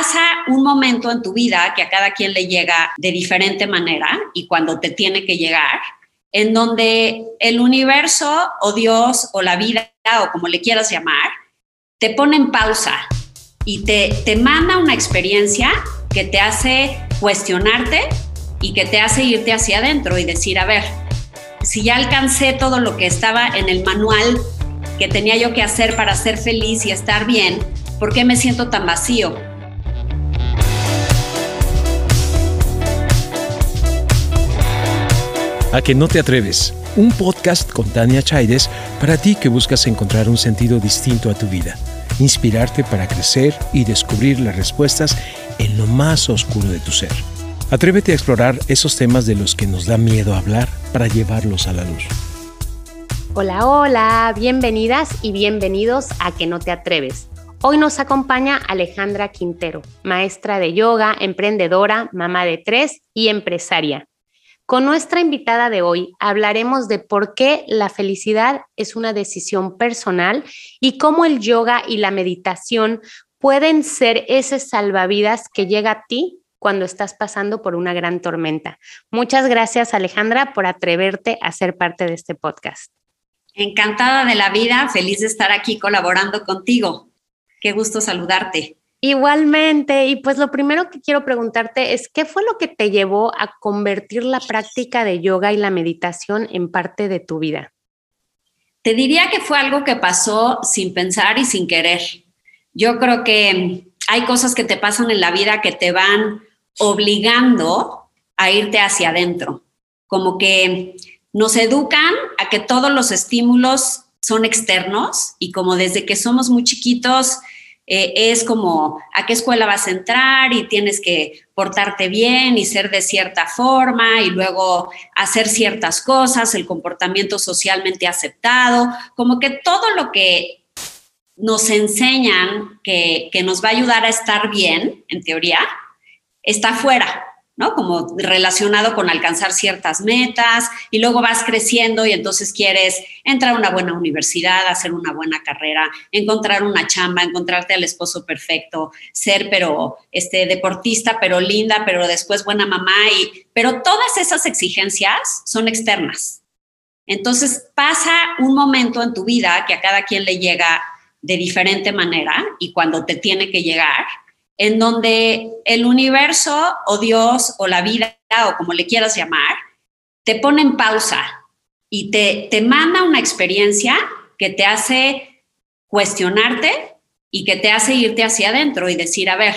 pasa un momento en tu vida que a cada quien le llega de diferente manera y cuando te tiene que llegar, en donde el universo o Dios o la vida o como le quieras llamar, te pone en pausa y te, te manda una experiencia que te hace cuestionarte y que te hace irte hacia adentro y decir, a ver, si ya alcancé todo lo que estaba en el manual que tenía yo que hacer para ser feliz y estar bien, ¿por qué me siento tan vacío? A que no te atreves, un podcast con Tania Chaides para ti que buscas encontrar un sentido distinto a tu vida, inspirarte para crecer y descubrir las respuestas en lo más oscuro de tu ser. Atrévete a explorar esos temas de los que nos da miedo hablar para llevarlos a la luz. Hola, hola, bienvenidas y bienvenidos a Que no te atreves. Hoy nos acompaña Alejandra Quintero, maestra de yoga, emprendedora, mamá de tres y empresaria. Con nuestra invitada de hoy hablaremos de por qué la felicidad es una decisión personal y cómo el yoga y la meditación pueden ser ese salvavidas que llega a ti cuando estás pasando por una gran tormenta. Muchas gracias Alejandra por atreverte a ser parte de este podcast. Encantada de la vida, feliz de estar aquí colaborando contigo. Qué gusto saludarte. Igualmente, y pues lo primero que quiero preguntarte es, ¿qué fue lo que te llevó a convertir la práctica de yoga y la meditación en parte de tu vida? Te diría que fue algo que pasó sin pensar y sin querer. Yo creo que hay cosas que te pasan en la vida que te van obligando a irte hacia adentro, como que nos educan a que todos los estímulos son externos y como desde que somos muy chiquitos eh, es como a qué escuela vas a entrar y tienes que portarte bien y ser de cierta forma y luego hacer ciertas cosas, el comportamiento socialmente aceptado, como que todo lo que nos enseñan que, que nos va a ayudar a estar bien, en teoría, está fuera, Como relacionado con alcanzar ciertas metas y luego vas creciendo y entonces quieres entrar a una buena universidad, hacer una buena carrera, encontrar una chamba, encontrarte al esposo perfecto, ser pero este deportista, pero linda, pero después buena mamá y pero todas esas exigencias son externas. Entonces pasa un momento en tu vida que a cada quien le llega de diferente manera y cuando te tiene que llegar en donde el universo o Dios o la vida o como le quieras llamar, te pone en pausa y te, te manda una experiencia que te hace cuestionarte y que te hace irte hacia adentro y decir, a ver,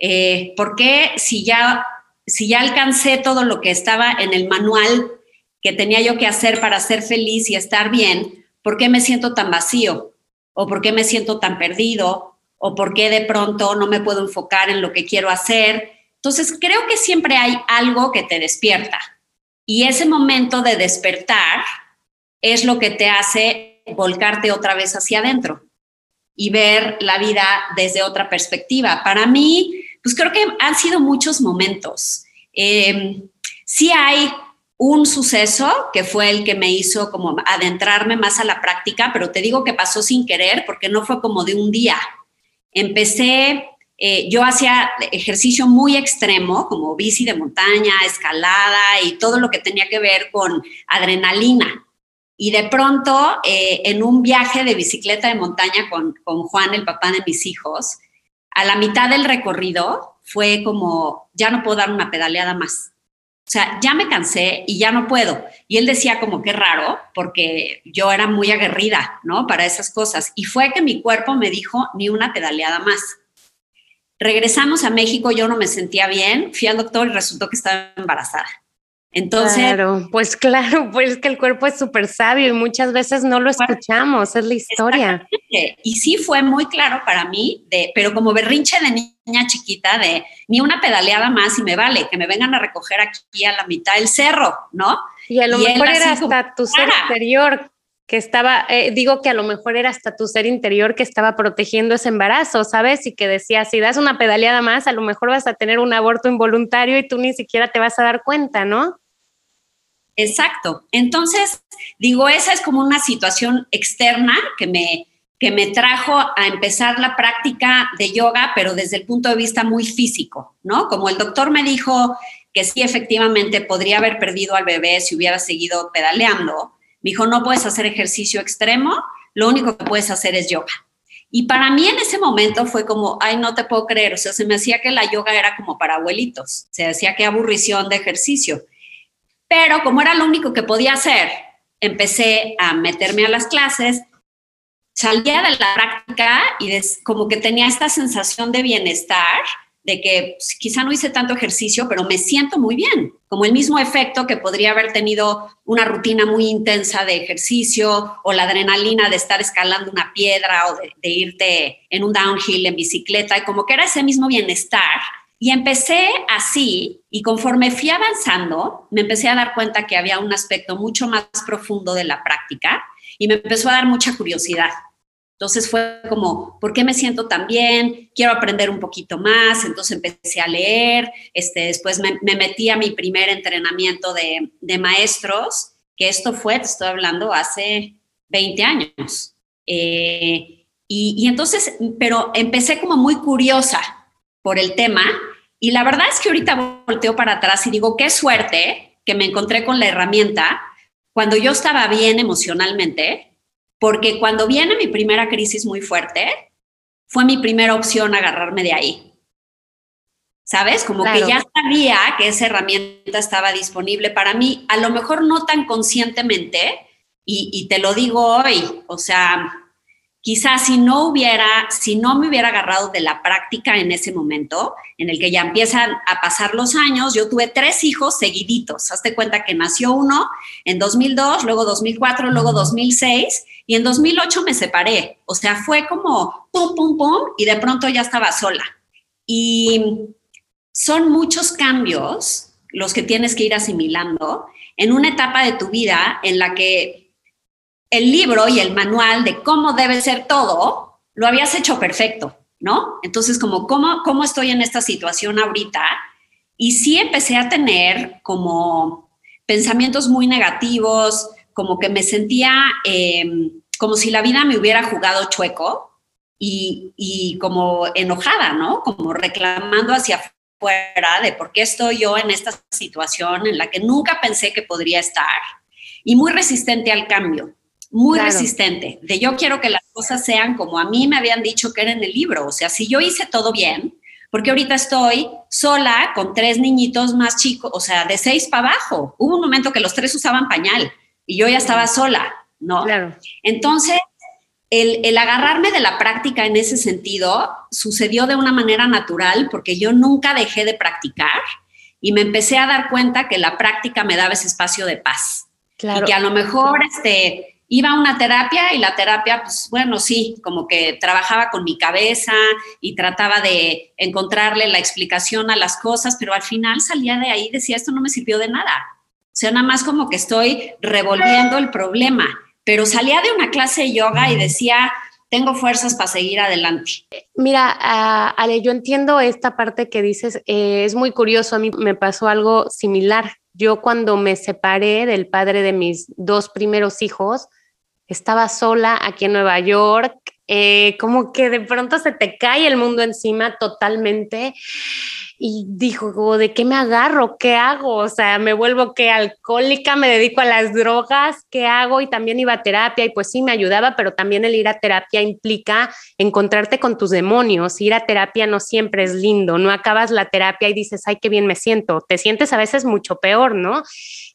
eh, ¿por qué si ya, si ya alcancé todo lo que estaba en el manual que tenía yo que hacer para ser feliz y estar bien, ¿por qué me siento tan vacío? ¿O por qué me siento tan perdido? O por qué de pronto no me puedo enfocar en lo que quiero hacer. Entonces, creo que siempre hay algo que te despierta y ese momento de despertar es lo que te hace volcarte otra vez hacia adentro y ver la vida desde otra perspectiva. Para mí, pues creo que han sido muchos momentos. Eh, sí hay un suceso que fue el que me hizo como adentrarme más a la práctica, pero te digo que pasó sin querer porque no fue como de un día. Empecé, eh, yo hacía ejercicio muy extremo, como bici de montaña, escalada y todo lo que tenía que ver con adrenalina. Y de pronto, eh, en un viaje de bicicleta de montaña con, con Juan, el papá de mis hijos, a la mitad del recorrido fue como, ya no puedo dar una pedaleada más. O sea, ya me cansé y ya no puedo. Y él decía como que raro, porque yo era muy aguerrida, ¿no? Para esas cosas. Y fue que mi cuerpo me dijo, ni una pedaleada más. Regresamos a México, yo no me sentía bien, fui al doctor y resultó que estaba embarazada. Entonces. Claro, pues claro, pues que el cuerpo es súper sabio y muchas veces no lo escuchamos, es la historia. Y sí fue muy claro para mí, de, pero como berrinche de niña chiquita, de ni una pedaleada más y me vale, que me vengan a recoger aquí a la mitad del cerro, ¿no? Y a lo mejor era hasta tu ser interior que estaba, eh, digo que a lo mejor era hasta tu ser interior que estaba protegiendo ese embarazo, ¿sabes? Y que decía, si das una pedaleada más, a lo mejor vas a tener un aborto involuntario y tú ni siquiera te vas a dar cuenta, ¿no? Exacto. Entonces, digo, esa es como una situación externa que me, que me trajo a empezar la práctica de yoga, pero desde el punto de vista muy físico, ¿no? Como el doctor me dijo que sí, efectivamente, podría haber perdido al bebé si hubiera seguido pedaleando, me dijo, no puedes hacer ejercicio extremo, lo único que puedes hacer es yoga. Y para mí en ese momento fue como, ay, no te puedo creer, o sea, se me hacía que la yoga era como para abuelitos, se decía que aburrición de ejercicio. Pero como era lo único que podía hacer, empecé a meterme a las clases, salía de la práctica y como que tenía esta sensación de bienestar, de que pues, quizá no hice tanto ejercicio, pero me siento muy bien, como el mismo efecto que podría haber tenido una rutina muy intensa de ejercicio o la adrenalina de estar escalando una piedra o de, de irte en un downhill en bicicleta, y como que era ese mismo bienestar. Y empecé así, y conforme fui avanzando, me empecé a dar cuenta que había un aspecto mucho más profundo de la práctica y me empezó a dar mucha curiosidad. Entonces fue como, ¿por qué me siento tan bien? Quiero aprender un poquito más. Entonces empecé a leer. Este, después me, metí a mi primer entrenamiento de, maestros, que esto fue, te estoy hablando, hace 20 años. Eh, y, y entonces, pero empecé como muy curiosa por el tema. Y la verdad es que ahorita volteo para atrás y digo, qué suerte que me encontré con la herramienta cuando yo estaba bien emocionalmente porque cuando viene mi primera crisis muy fuerte, fue mi primera opción agarrarme de ahí. ¿Sabes? Como que ya sabía que esa herramienta estaba disponible para mí, a lo mejor no tan conscientemente, y, y te lo digo hoy, o sea, quizás si no hubiera, si no me hubiera agarrado de la práctica en ese momento, en el que ya empiezan a pasar los años, yo tuve tres hijos seguiditos. Hazte cuenta que nació uno en 2002, luego 2004, luego 2006 y en 2008 me separé. O sea, fue como pum, pum, pum y de pronto ya estaba sola. Y son muchos cambios los que tienes que ir asimilando en una etapa de tu vida en la que el libro y el manual de cómo debe ser todo, lo habías hecho perfecto, ¿no? Entonces, como, ¿cómo, cómo estoy en esta situación ahorita? Y sí empecé a tener como pensamientos muy negativos, como que me sentía em, como si la vida me hubiera jugado chueco y, y como enojada, ¿no? Como reclamando hacia afuera de por qué estoy yo en esta situación en la que nunca pensé que podría estar y muy resistente al cambio muy resistente, de yo quiero que las cosas sean como a mí me habían dicho que era en el libro, o sea, si yo hice todo bien, porque ahorita estoy sola con tres niñitos más chicos, o sea, de seis para abajo. Hubo un momento que los tres usaban pañal y yo ya estaba sola, ¿no? Claro. Entonces, el, el, agarrarme de la práctica en ese sentido sucedió de una manera natural porque yo nunca dejé de practicar y me empecé a dar cuenta que la práctica me daba ese espacio de paz. Claro. Y que a lo mejor, este, iba a una terapia y la terapia, pues bueno, sí, como que trabajaba con mi cabeza y trataba de encontrarle la explicación a las cosas, pero al final salía de ahí y decía, esto no me sirvió de nada. O sea, nada más como que estoy revolviendo el problema, pero salía de una clase de yoga y decía, tengo fuerzas para seguir adelante. Mira, Ale, yo entiendo esta parte que dices, eh, es muy curioso, a mí me pasó algo similar. Yo cuando me separé del padre de mis dos primeros hijos, estaba sola aquí en Nueva York, eh, como que de pronto se te cae el mundo encima totalmente y dijo, ¿de qué me agarro? ¿Qué hago? O sea, me vuelvo que alcohólica, me dedico a las drogas, ¿qué hago? Y también iba a terapia y pues sí me ayudaba, pero también el ir a terapia implica encontrarte con tus demonios. Ir a terapia no siempre es lindo, no acabas la terapia y dices, ay, qué bien me siento. Te sientes a veces mucho peor, ¿no?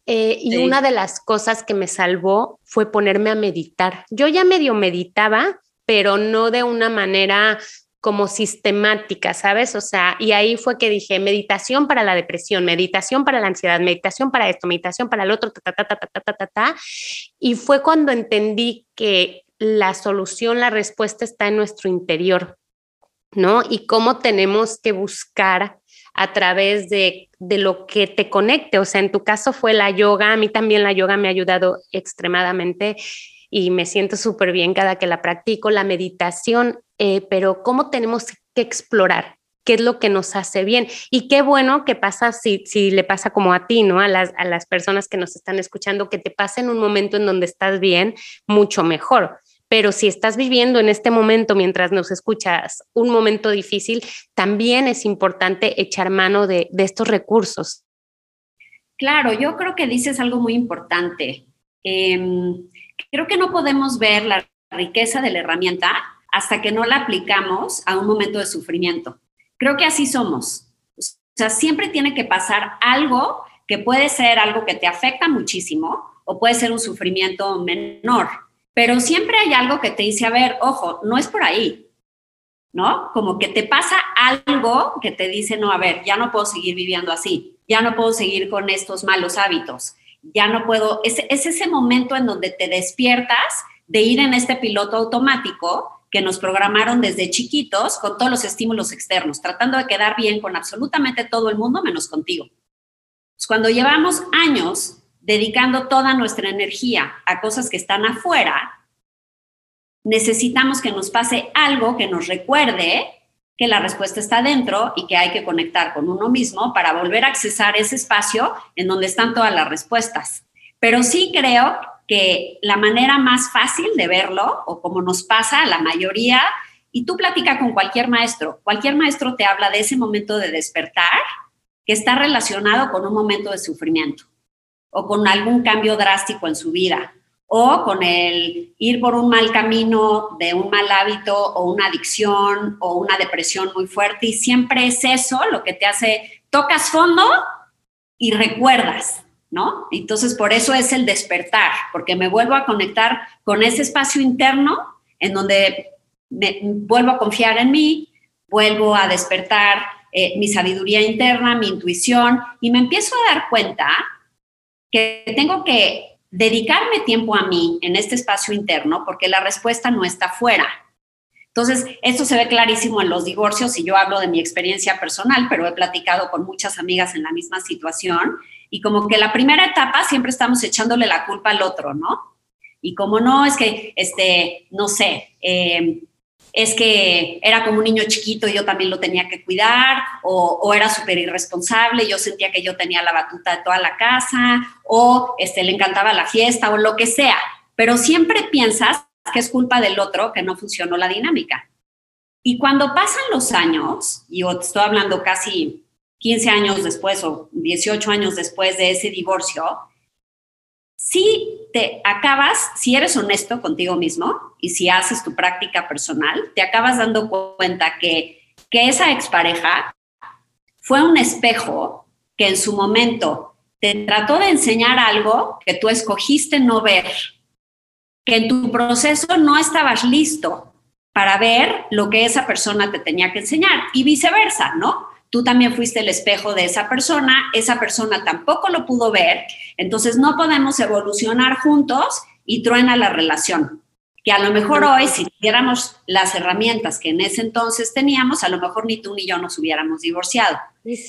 Eh, y una de las cosas que me salvó fue ponerme a meditar. Yo ya medio meditaba, pero no de una manera como sistemática, ¿sabes? O sea, y ahí fue que dije, meditación para la depresión, meditación para la ansiedad, meditación para esto, meditación para el otro, ta, ta, ta, ta, ta, ta, ta, ta. Y fue cuando entendí que la solución, la respuesta está en nuestro interior, ¿no? Y cómo tenemos que buscar a través de, de, lo que te conecte. O sea, en tu caso fue la yoga, a mí también la yoga me ha ayudado extremadamente y me siento súper bien cada que la practico, la meditación, eh, pero cómo tenemos que explorar qué es lo que nos hace bien. Y qué bueno que pasa si, si le pasa como a ti, ¿no? A las, a las personas que nos están escuchando, que te pasa en un momento en donde estás bien, mucho mejor pero si estás viviendo en este momento mientras nos escuchas un momento difícil, también es importante echar mano de, estos recursos. Claro, yo creo que dices algo muy importante. Em, creo que no podemos ver la riqueza de la herramienta hasta que no la aplicamos a un momento de sufrimiento. Creo que así somos. O sea, siempre tiene que pasar algo que puede ser algo que te afecta muchísimo o puede ser un sufrimiento menor, pero siempre hay algo que te dice, a ver, ojo, no es por ahí, ¿no? Como que te pasa algo que te dice, no, a ver, ya no puedo seguir viviendo así, ya no puedo seguir con estos malos hábitos, ya no puedo, es, es ese momento en donde te despiertas de ir en este piloto automático que nos programaron desde chiquitos con todos los estímulos externos, tratando de quedar bien con absolutamente todo el mundo menos contigo. Pues cuando llevamos años dedicando toda nuestra energía a cosas que están afuera, necesitamos que nos pase algo que nos recuerde que la respuesta está dentro y que hay que conectar con uno mismo para volver a accesar ese espacio en donde están todas las respuestas. Pero sí creo que la manera más fácil de verlo, o como nos pasa a la mayoría, y tú platica con cualquier maestro, cualquier maestro te habla de ese momento de despertar que está relacionado con un momento de sufrimiento o con algún cambio drástico en su vida o con el ir por un mal camino de un mal hábito o una adicción o una depresión muy fuerte y siempre es eso lo que te hace, tocas fondo y recuerdas, ¿no? Entonces por eso es el despertar, porque me vuelvo a conectar con ese espacio interno en donde me, vuelvo a confiar en mí, vuelvo a despertar eh, mi sabiduría interna, mi intuición, y me empiezo a dar cuenta tengo que dedicarme tiempo a mí en este espacio interno porque la respuesta no está fuera. Entonces, esto se ve clarísimo en los divorcios y yo hablo de mi experiencia personal, pero he platicado con muchas amigas en la misma situación y como que la primera etapa siempre estamos echándole la culpa al otro, ¿no? Y como no, es que, este, no sé, eh, es que era como un niño chiquito y yo también lo tenía que cuidar, o, era súper irresponsable, yo sentía que yo tenía la batuta de toda la casa, o este, le encantaba la fiesta, o lo que sea. Pero siempre piensas que es culpa del otro que no funcionó la dinámica. Y cuando pasan los años, y estoy hablando casi 15 años después o 18 años después de ese divorcio, si te acabas, si eres honesto contigo mismo y si haces tu práctica personal, te acabas dando cuenta que, que esa expareja fue un espejo que en su momento te trató de enseñar algo que tú escogiste no ver, que en tu proceso no estabas listo para ver lo que esa persona te tenía que enseñar y viceversa, ¿no? Tú también fuiste el espejo de esa persona, esa persona tampoco lo pudo ver, entonces no podemos evolucionar juntos y truena la relación. Que a lo mejor hoy, si tuviéramos las herramientas que en ese entonces teníamos, a lo mejor ni tú ni yo nos hubiéramos divorciado.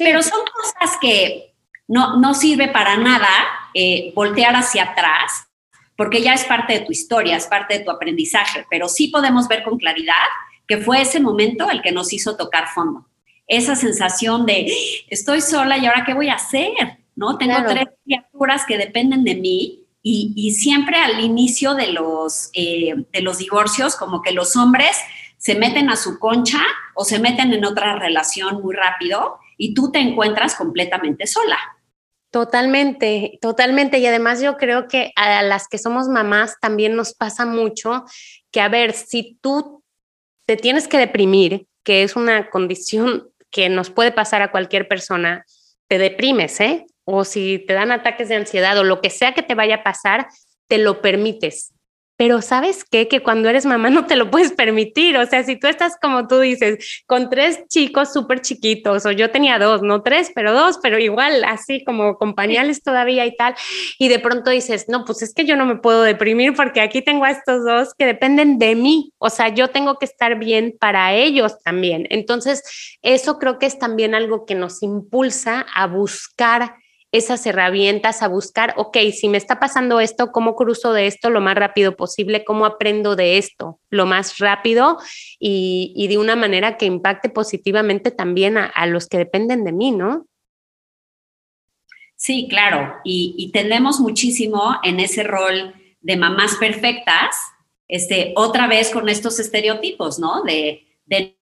Pero son cosas que no, no sirve para nada eh, voltear hacia atrás, porque ya es parte de tu historia, es parte de tu aprendizaje, pero sí podemos ver con claridad que fue ese momento el que nos hizo tocar fondo esa sensación de estoy sola y ahora qué voy a hacer, ¿no? Tengo tres criaturas que dependen de mí y, siempre al inicio de los, eh, de los divorcios, como que los hombres se meten a su concha o se meten en otra relación muy rápido y tú te encuentras completamente sola. Totalmente, totalmente. Y además yo creo que a las que somos mamás también nos pasa mucho que, a ver, si tú te tienes que deprimir, que es una condición que nos puede pasar a cualquier persona, te deprimes, ¿eh? O si te dan ataques de ansiedad o lo que sea que te vaya a pasar, te lo permites. Pero sabes qué? Que cuando eres mamá no te lo puedes permitir. O sea, si tú estás como tú dices, con tres chicos súper chiquitos, o yo tenía dos, no tres, pero dos, pero igual, así como con pañales todavía y tal, y de pronto dices, no, pues es que yo no me puedo deprimir porque aquí tengo a estos dos que dependen de mí. O sea, yo tengo que estar bien para ellos también. Entonces, eso creo que es también algo que nos impulsa a buscar esas herramientas a buscar, ok, si me está pasando esto, ¿cómo cruzo de esto lo más rápido posible? ¿Cómo aprendo de esto lo más rápido y, de una manera que impacte positivamente también a, los que dependen de mí, ¿no? Sí, claro, y, y muchísimo en ese rol de mamás perfectas este, otra vez con estos estereotipos, ¿no? De,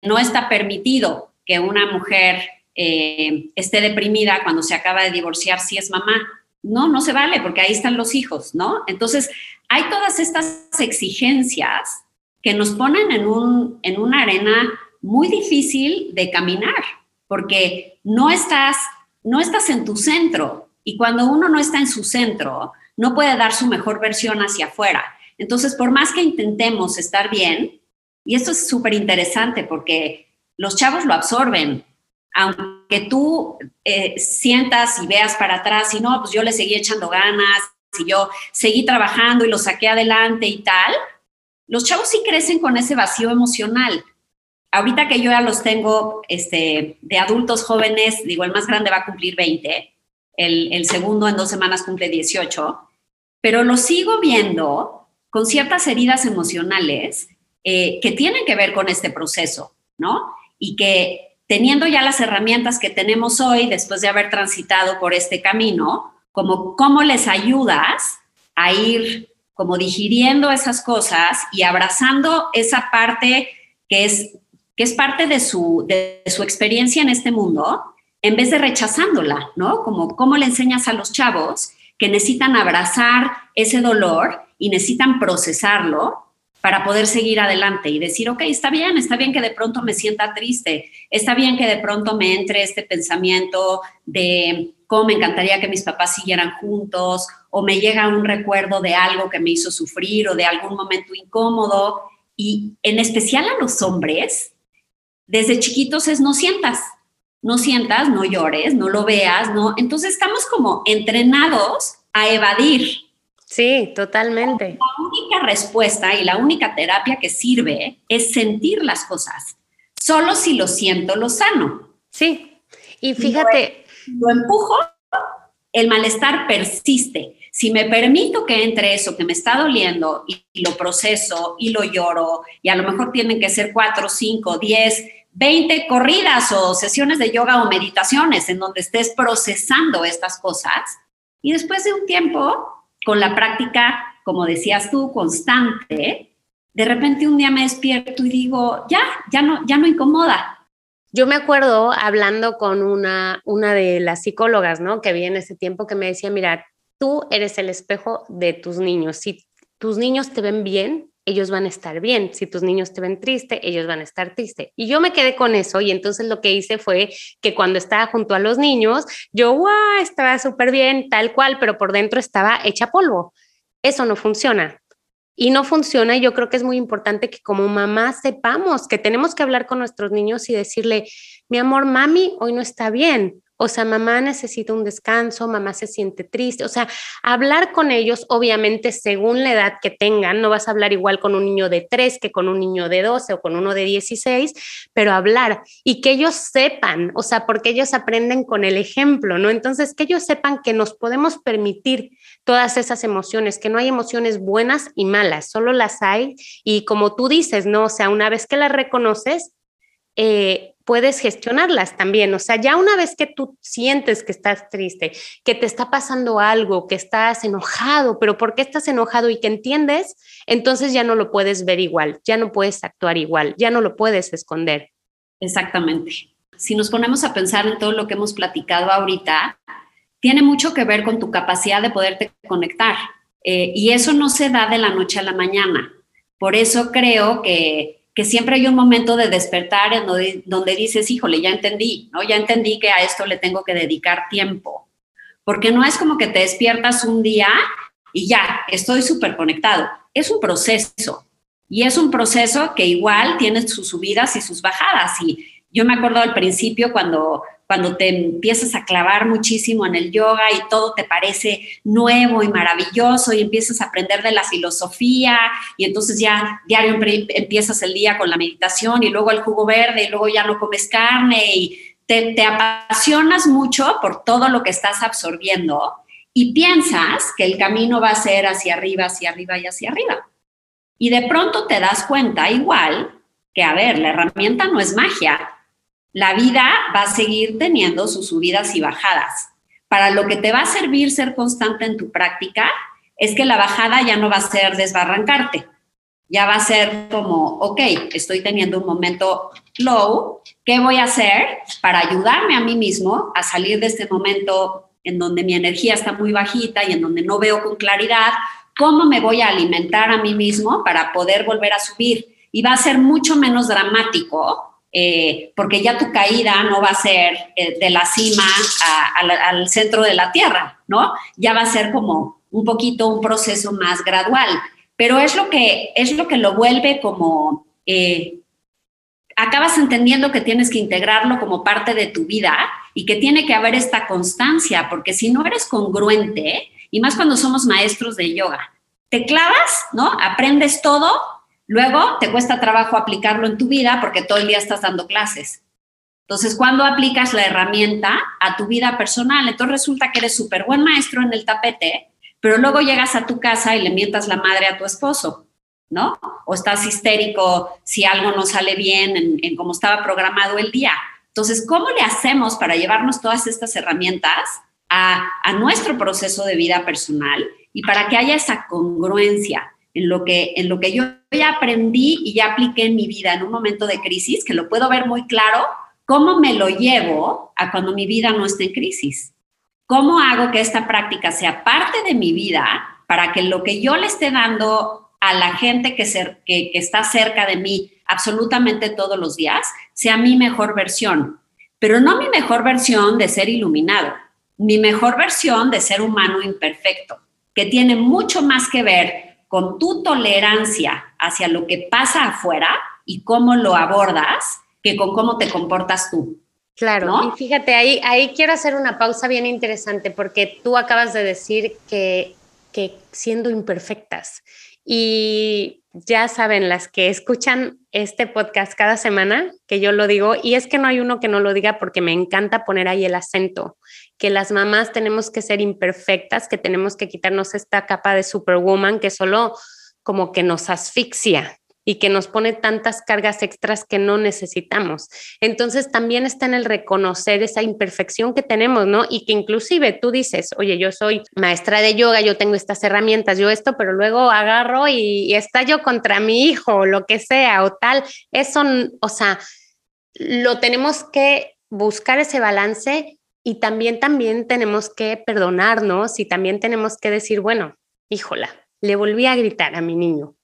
no está permitido que una mujer eh, esté deprimida cuando se acaba de divorciar si es mamá. No, no se vale porque ahí están los hijos, ¿no? Entonces, hay todas estas exigencias que nos ponen en, un, en una arena muy difícil de caminar, porque no estás, no estás en tu centro y cuando uno no está en su centro, no puede dar su mejor versión hacia afuera. Entonces, por más que intentemos estar bien, y esto es súper interesante porque los chavos lo absorben, aunque tú eh, sientas y veas para atrás y no, pues yo le seguí echando ganas y yo seguí trabajando y lo saqué adelante y tal, los chavos sí crecen con ese vacío emocional. Ahorita que yo ya los tengo este, de adultos jóvenes, digo, el más grande va a cumplir 20, el, segundo en dos semanas cumple 18, pero lo sigo viendo con ciertas heridas emocionales eh, que tienen que ver con este proceso, ¿no? Y que teniendo ya las herramientas que tenemos hoy, después de haber transitado por este camino, como cómo les ayudas a ir como digiriendo esas cosas y abrazando esa parte que es, que es parte de su, de su experiencia en este mundo, en vez de rechazándola, ¿no? Como cómo le enseñas a los chavos que necesitan abrazar ese dolor y necesitan procesarlo para poder seguir adelante y decir, ok, está bien, está bien que de pronto me sienta triste, está bien que de pronto me entre este pensamiento de cómo me encantaría que mis papás siguieran juntos, o me llega un recuerdo de algo que me hizo sufrir o de algún momento incómodo. Y en especial a los hombres, desde chiquitos es no sientas, no sientas, no llores, no lo veas, no. Entonces estamos como entrenados a evadir. Sí, totalmente. La única respuesta y la única terapia que sirve es sentir las cosas. Solo si lo siento, lo sano. Sí, y fíjate, lo empujo, el malestar persiste. Si me permito que entre eso que me está doliendo y, lo proceso y lo lloro, y a lo mejor tienen que ser cuatro, cinco, diez, veinte corridas o sesiones de yoga o meditaciones en donde estés procesando estas cosas, y después de un tiempo, con la práctica, como decías tú, constante, de repente un día me despierto y digo, ya, ya no, ya no incomoda, yo me acuerdo hablando con una, una de las psicólogas, ¿no? Que vi en ese tiempo que me decía, mira, tú eres el espejo de tus niños. Si tus niños te ven bien, ellos van a estar bien. Si tus niños te ven triste, ellos van a estar triste. Y yo me quedé con eso y entonces lo que hice fue que cuando estaba junto a los niños, yo, guau, estaba súper bien, tal cual, pero por dentro estaba hecha polvo. Eso no funciona y no funciona. Y yo creo que es muy importante que como mamá sepamos que tenemos que hablar con nuestros niños y decirle, mi amor, mami, hoy no está bien. O sea, mamá necesita un descanso, mamá se siente triste. O sea, hablar con ellos, obviamente, según la edad que tengan, no vas a hablar igual con un niño de 3 que con un niño de 12 o con uno de 16, pero hablar y que ellos sepan, o sea, porque ellos aprenden con el ejemplo, ¿no? Entonces, que ellos sepan que nos podemos permitir todas esas emociones, que no hay emociones buenas y malas, solo las hay. Y como tú dices, ¿no? O sea, una vez que las reconoces, eh, puedes gestionarlas también. O sea, ya una vez que tú sientes que estás triste, que te está pasando algo, que estás enojado, pero ¿por qué estás enojado y que entiendes? Entonces ya no lo puedes ver igual, ya no puedes actuar igual, ya no lo puedes esconder. Exactamente. Si nos ponemos a pensar en todo lo que hemos platicado ahorita, tiene mucho que ver con tu capacidad de poderte conectar. Eh, y eso no se da de la noche a la mañana. Por eso creo que que siempre hay un momento de despertar en donde, dices, híjole, ya entendí, ¿no? Ya entendí que a esto le tengo que dedicar tiempo. Porque no es como que te despiertas un día y ya, estoy súper conectado. Es un proceso. Y es un proceso que igual tiene sus subidas y sus bajadas. Y yo me acuerdo al principio cuando cuando te empiezas a clavar muchísimo en el yoga y todo te parece nuevo y maravilloso y empiezas a aprender de la filosofía y entonces ya diario empiezas el día con la meditación y luego el jugo verde y luego ya no comes carne y te, te apasionas mucho por todo lo que estás absorbiendo y piensas que el camino va a ser hacia arriba, hacia arriba y hacia arriba. Y de pronto te das cuenta igual que, a ver, la herramienta no es magia, la vida va a seguir teniendo sus subidas y bajadas. Para lo que te va a servir ser constante en tu práctica es que la bajada ya no va a ser desbarrancarte, ya va a ser como, ok, estoy teniendo un momento low, ¿qué voy a hacer para ayudarme a mí mismo a salir de este momento en donde mi energía está muy bajita y en donde no veo con claridad? ¿Cómo me voy a alimentar a mí mismo para poder volver a subir? Y va a ser mucho menos dramático eh, porque ya tu caída no va a ser eh, de la cima al centro de la tierra, ¿no? Ya va a ser como un poquito un proceso más gradual, pero es lo que, es lo, que lo vuelve como, eh, acabas entendiendo que tienes que integrarlo como parte de tu vida y que tiene que haber esta constancia, porque si no eres congruente, y más cuando somos maestros de yoga, te clavas, ¿no? Aprendes todo Luego te cuesta trabajo aplicarlo en tu vida porque todo el día estás dando clases. Entonces, cuando aplicas la herramienta a tu vida personal, entonces resulta que eres súper buen maestro en el tapete, pero luego llegas a tu casa y le mientas la madre a tu esposo, ¿no? O estás histérico si algo no sale bien en, en cómo estaba programado el día. Entonces, ¿cómo le hacemos para llevarnos todas estas herramientas a, a nuestro proceso de vida personal y para que haya esa congruencia? En lo que, en lo que yo ya aprendí y ya apliqué en mi vida en un momento de crisis, que lo puedo ver muy claro, cómo me lo llevo a cuando mi vida no esté en crisis. ¿Cómo hago que esta práctica sea parte de mi vida para que lo que yo le esté dando a la gente que, que, que está cerca de mí absolutamente todos los días sea mi mejor versión? Pero no mi mejor versión de ser iluminado, mi mejor versión de ser humano imperfecto, que tiene mucho más que ver con tu tolerancia hacia lo que pasa afuera y cómo lo abordas que con cómo te comportas tú. Claro, y fíjate, ahí, ahí quiero hacer una pausa bien interesante porque tú acabas de decir que, que siendo imperfectas y ya saben las que escuchan este podcast cada semana, que yo lo digo, y es que no hay uno que no lo diga porque me encanta poner ahí el acento, que las mamás tenemos que ser imperfectas, que tenemos que quitarnos esta capa de superwoman que solo como que nos asfixia, y que nos pone tantas cargas extras que no necesitamos. Entonces también está en el reconocer esa imperfección que tenemos, ¿no? Y que inclusive tú dices, oye, yo soy maestra de yoga, yo tengo estas herramientas, yo esto, pero luego agarro y, estallo contra mi hijo, o lo que sea, o tal. Eso, o sea, lo tenemos que buscar ese balance y también, también tenemos que perdonarnos y también tenemos que decir, bueno, híjola, le volví a gritar a mi niño.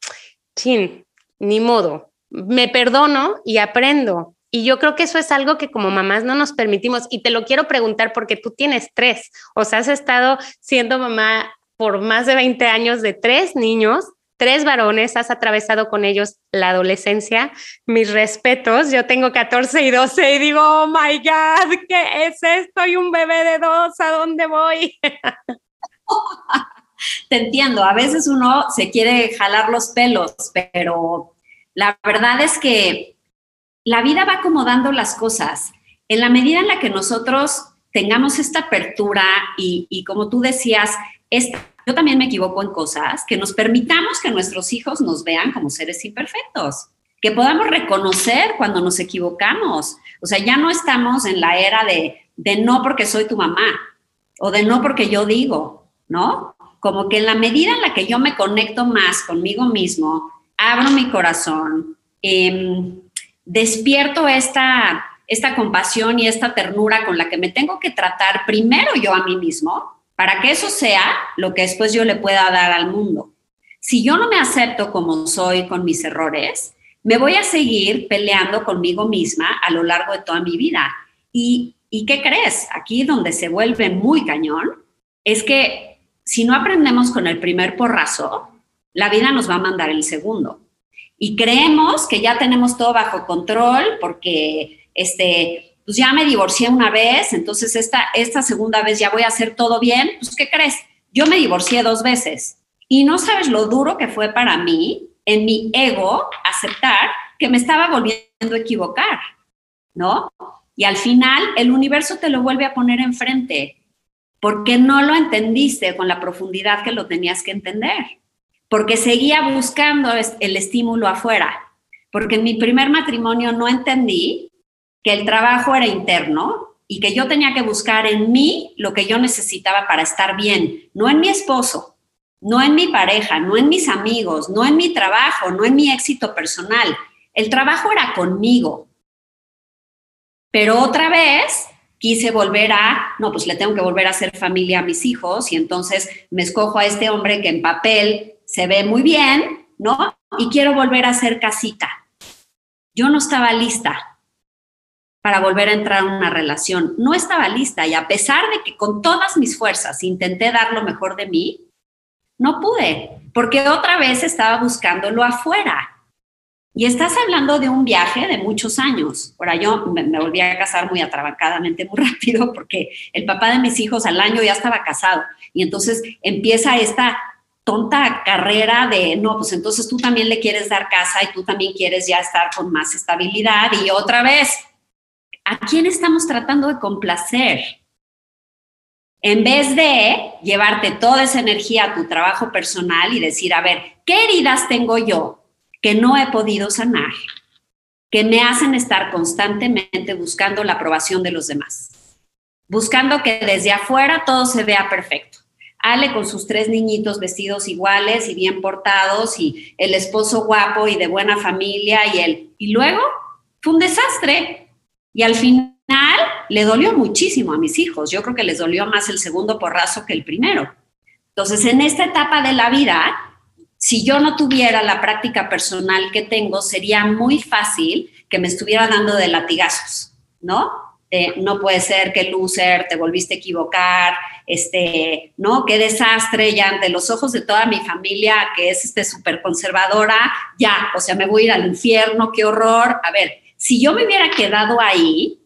Chin, ni modo, me perdono y aprendo. Y yo creo que eso es algo que como mamás no nos permitimos. Y te lo quiero preguntar porque tú tienes tres, o sea, has estado siendo mamá por más de 20 años de tres niños, tres varones, has atravesado con ellos la adolescencia. Mis respetos, yo tengo 14 y 12 y digo, oh my God, ¿qué es esto? Y un bebé de dos, ¿a dónde voy? te entiendo, a veces uno se quiere jalar los pelos, pero la verdad es que la vida va acomodando las cosas. En la medida en la que nosotros tengamos esta apertura y, como tú decías, también me equivoco en cosas, que nos permitamos que nuestros hijos nos vean como seres imperfectos, que podamos reconocer cuando nos equivocamos. O sea, ya no estamos en la era de, de no porque soy tu mamá o de no porque yo digo, ¿no? como que en la medida en la que yo me conecto más conmigo mismo, abro mi corazón, em, despierto esta, esta compasión y esta ternura con la que me tengo que tratar primero yo a mí mismo, para que eso sea lo que después yo le pueda dar al mundo. Si yo no me acepto como soy con mis errores, me voy a seguir peleando conmigo misma a lo largo de toda mi vida. ¿Y, ¿y qué crees? Aquí donde se vuelve muy cañón es que si no aprendemos con el primer porrazo, la vida nos va a mandar el segundo. Y creemos que ya tenemos todo bajo control porque, este, pues ya me divorcié una vez, entonces esta, esta segunda vez ya voy a hacer todo bien. Pues, ¿qué crees? Yo me divorcié dos veces y no sabes lo duro que fue para mí, en mi ego, aceptar que me estaba volviendo a equivocar, ¿no? Y al final el universo te lo vuelve a poner enfrente porque no lo entendiste con la profundidad que lo tenías que entender, porque seguía buscando el estímulo afuera, porque en mi primer matrimonio no entendí que el trabajo era interno y que yo tenía que buscar en mí lo que yo necesitaba para estar bien, no en mi esposo, no en mi pareja, no en mis amigos, no en mi trabajo, no en mi éxito personal. El trabajo era conmigo. Pero otra vez quise volver a, no, pues le tengo que volver a hacer familia a mis hijos y entonces me escojo a este hombre que en papel se ve muy bien, ¿no? Y quiero volver a hacer casita. Yo no estaba lista para volver a entrar en una relación. No estaba lista y a pesar de que con todas mis fuerzas intenté dar lo mejor de mí, no pude, porque otra vez estaba buscándolo afuera. Y estás hablando de un viaje de muchos años. Ahora, yo me, volví a casar muy atrabancadamente, muy rápido, porque el papá de mis hijos al año ya estaba casado. Y entonces empieza esta tonta carrera de, no, pues entonces tú también le quieres dar casa y tú también quieres ya estar con más estabilidad. Y otra vez, ¿a quién estamos tratando de complacer? En vez de llevarte toda esa energía a tu trabajo personal y decir, a ver, ¿qué heridas tengo yo que no he podido sanar? Que me hacen estar constantemente buscando la aprobación de los demás. Buscando que desde afuera todo se vea perfecto. Ale con sus tres niñitos vestidos iguales y bien portados y el esposo guapo y de buena familia y él. Y luego fue un desastre. Y al final le dolió muchísimo a mis hijos. Yo creo que les dolió más el segundo porrazo que el primero. Entonces, en esta etapa de la vida, si yo no tuviera la práctica personal que tengo, sería muy fácil que me estuviera dando de latigazos, ¿no? no puede ser que loser, te volviste a equivocar, este, ¿no? Qué desastre, ya ante los ojos de toda mi familia, que es este súper conservadora, ya, o sea, me voy a ir al infierno, qué horror. A ver, si yo me hubiera quedado ahí,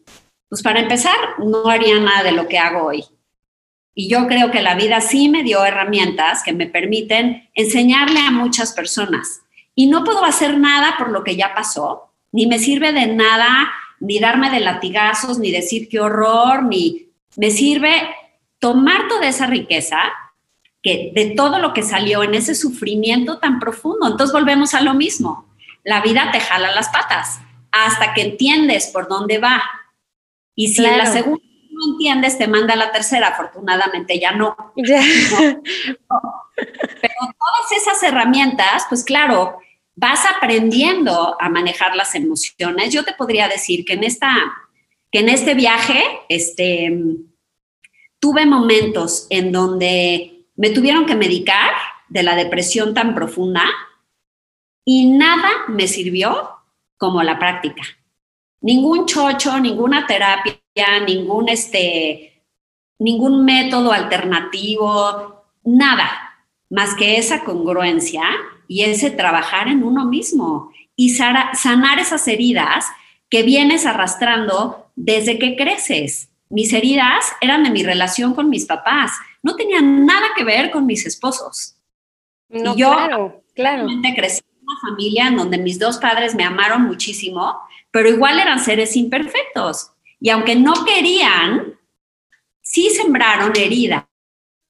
pues para empezar, no haría nada de lo que hago hoy. Y yo creo que la vida sí me dio herramientas que me permiten enseñarle a muchas personas. Y no puedo hacer nada por lo que ya pasó, ni me sirve de nada, ni darme de latigazos, ni decir qué horror, ni me sirve tomar toda esa riqueza que de todo lo que salió en ese sufrimiento tan profundo. Entonces volvemos a lo mismo. La vida te jala las patas hasta que entiendes por dónde va y si en la segunda no entiendes, te manda a la tercera, afortunadamente ya no. Pero todas esas herramientas, pues claro, vas aprendiendo a manejar las emociones. Yo te podría decir que en, esta, que en este viaje este, tuve momentos en donde me tuvieron que medicar de la depresión tan profunda y nada me sirvió como la práctica ningún chocho, ninguna terapia, ningún, este, ningún método alternativo, nada, más que esa congruencia y ese trabajar en uno mismo y sanar esas heridas que vienes arrastrando desde que creces. Mis heridas eran de mi relación con mis papás, no tenían nada que ver con mis esposos. No, y yo claro, claro. crecí una familia en donde mis dos padres me amaron muchísimo, pero igual eran seres imperfectos. Y aunque no querían, sí sembraron herida.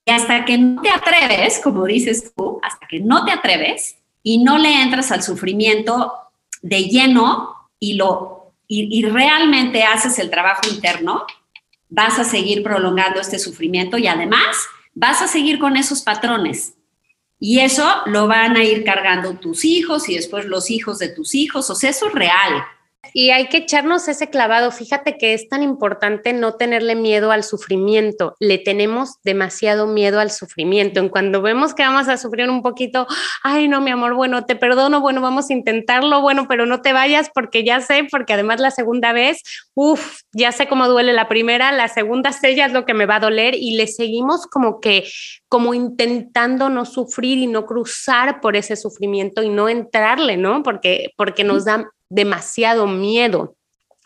Y hasta que no te atreves, como dices tú, hasta que no te atreves y no le entras al sufrimiento de lleno y, lo, y, y realmente haces el trabajo interno, vas a seguir prolongando este sufrimiento y además vas a seguir con esos patrones. Y eso lo van a ir cargando tus hijos y después los hijos de tus hijos. O sea, eso es real. Y hay que echarnos ese clavado. Fíjate que es tan importante no tenerle miedo al sufrimiento. Le tenemos demasiado miedo al sufrimiento. En cuando vemos que vamos a sufrir un poquito, ay, no, mi amor, bueno, te perdono, bueno, vamos a intentarlo, bueno, pero no te vayas porque ya sé, porque además la segunda vez, uff, ya sé cómo duele la primera, la segunda sé ya es lo que me va a doler y le seguimos como que como intentando no sufrir y no cruzar por ese sufrimiento y no entrarle, ¿no? Porque, porque nos da demasiado miedo.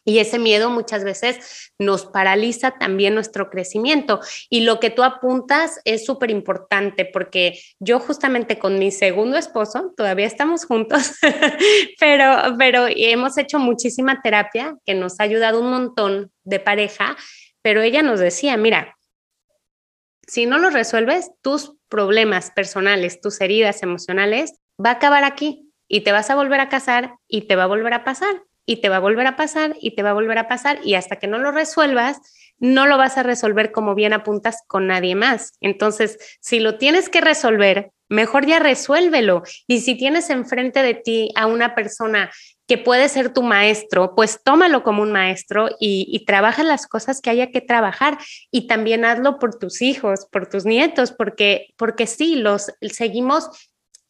Y ese miedo muchas veces nos paraliza también nuestro crecimiento. Y lo que tú apuntas es súper importante porque yo justamente con mi segundo esposo, todavía estamos juntos, pero, pero hemos hecho muchísima terapia que nos ha ayudado un montón de pareja, pero ella nos decía, mira, si no lo resuelves, tus problemas personales, tus heridas emocionales, va a acabar aquí y te vas a volver a casar y te va a volver a pasar y te va a volver a pasar y te va a volver a pasar y hasta que no lo resuelvas, no lo vas a resolver como bien apuntas con nadie más. Entonces, si lo tienes que resolver, mejor ya resuélvelo. Y si tienes enfrente de ti a una persona que puede ser tu maestro, pues tómalo como un maestro y, trabaja las cosas que haya que trabajar y también hazlo por tus hijos, por tus nietos, porque, porque sí, los seguimos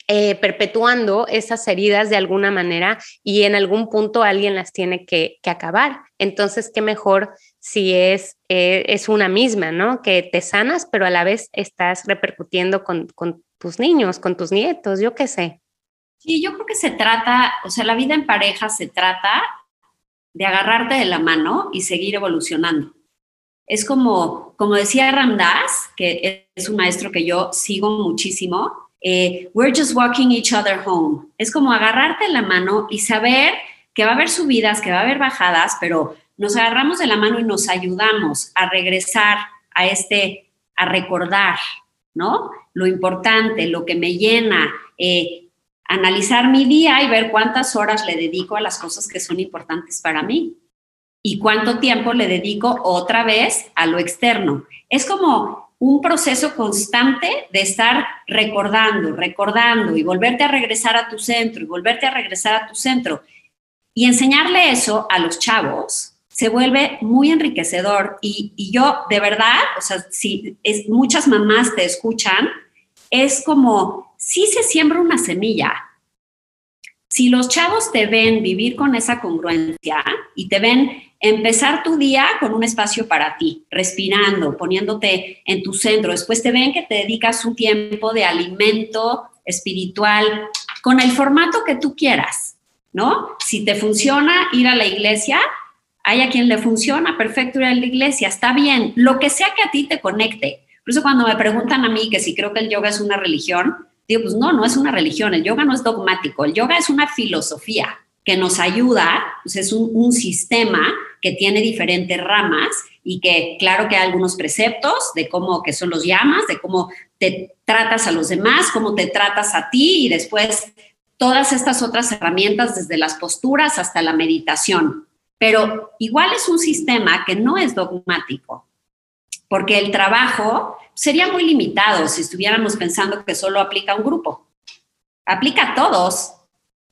eh, perpetuando esas heridas de alguna manera y en algún punto alguien las tiene que, acabar. Entonces, qué mejor si es, eh, es una misma, ¿no? Que te sanas, pero a la vez estás repercutiendo con, con tus niños, con tus nietos, yo qué sé. Sí, yo creo que se trata, o sea, la vida en pareja se trata de agarrarte de la mano y seguir evolucionando. Es como, como decía Ramdas, que es un maestro que yo sigo muchísimo, eh, we're just walking each other home. Es como agarrarte la mano y saber que va a haber subidas, que va a haber bajadas, pero nos agarramos de la mano y nos ayudamos a regresar a este, a recordar, ¿no? Lo importante, lo que me llena, eh, analizar mi día y ver cuántas horas le dedico a las cosas que son importantes para mí y cuánto tiempo le dedico otra vez a lo externo. Es como un proceso constante de estar recordando, recordando y volverte a regresar a tu centro y volverte a regresar a tu centro. Y enseñarle eso a los chavos se vuelve muy enriquecedor. Y, yo, de verdad, o sea, si es, muchas mamás te escuchan, es como si se siembra una semilla. Si los chavos te ven vivir con esa congruencia y te ven empezar tu día con un espacio para ti, respirando, poniéndote en tu centro, después te ven que te dedicas un tiempo de alimento espiritual con el formato que tú quieras, ¿no? Si te funciona ir a la iglesia, hay a quien le funciona, perfecto ir a la iglesia, está bien, lo que sea que a ti te conecte. Por eso cuando me preguntan a mí que si creo que el yoga es una religión, Digo, pues no, no es una religión, el yoga no es dogmático, el yoga es una filosofía que nos ayuda, pues es un, sistema que tiene diferentes ramas y que claro que hay algunos preceptos de cómo que son los llamas, de cómo te tratas a los demás, cómo te tratas a ti y después todas estas otras herramientas desde las posturas hasta la meditación. Pero igual es un sistema que no es dogmático, porque el trabajo sería muy limitado si estuviéramos pensando que solo aplica a un grupo. Aplica a todos.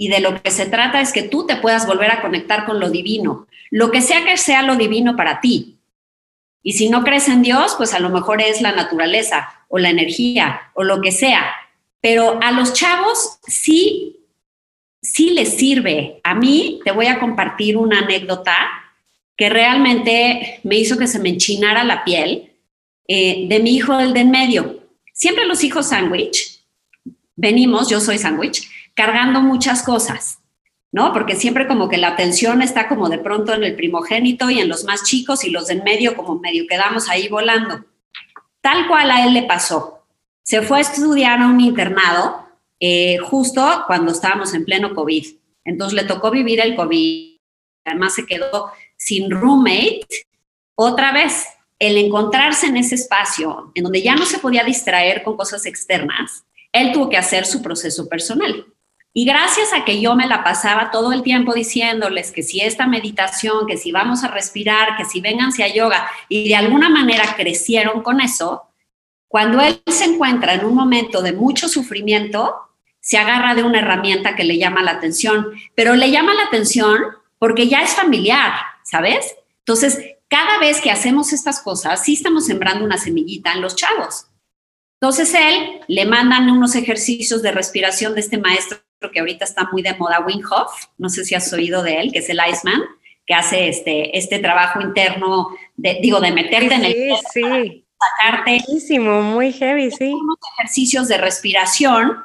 Y de lo que se trata es que tú te puedas volver a conectar con lo divino, lo que sea que sea lo divino para ti. Y si no crees en Dios, pues a lo mejor es la naturaleza o la energía o lo que sea. Pero a los chavos sí, sí les sirve. A mí te voy a compartir una anécdota que realmente me hizo que se me enchinara la piel eh, de mi hijo, el de en medio. Siempre los hijos sándwich, venimos, yo soy sándwich, cargando muchas cosas, ¿no? Porque siempre como que la atención está como de pronto en el primogénito y en los más chicos y los de en medio como medio quedamos ahí volando. Tal cual a él le pasó. Se fue a estudiar a un internado eh, justo cuando estábamos en pleno COVID. Entonces le tocó vivir el COVID. Además se quedó sin roommate otra vez el encontrarse en ese espacio en donde ya no se podía distraer con cosas externas, él tuvo que hacer su proceso personal. Y gracias a que yo me la pasaba todo el tiempo diciéndoles que si esta meditación, que si vamos a respirar, que si vengan a yoga, y de alguna manera crecieron con eso, cuando él se encuentra en un momento de mucho sufrimiento, se agarra de una herramienta que le llama la atención, pero le llama la atención porque ya es familiar, ¿sabes? Entonces, cada vez que hacemos estas cosas, sí estamos sembrando una semillita en los chavos. Entonces él le mandan unos ejercicios de respiración de este maestro que ahorita está muy de moda, Wim Hof, no sé si has oído de él, que es el Iceman, que hace este, este trabajo interno, de, digo, de meterte en el... Sí, sí. Sacarte. Muchísimo, muy heavy, sí. Unos ejercicios de respiración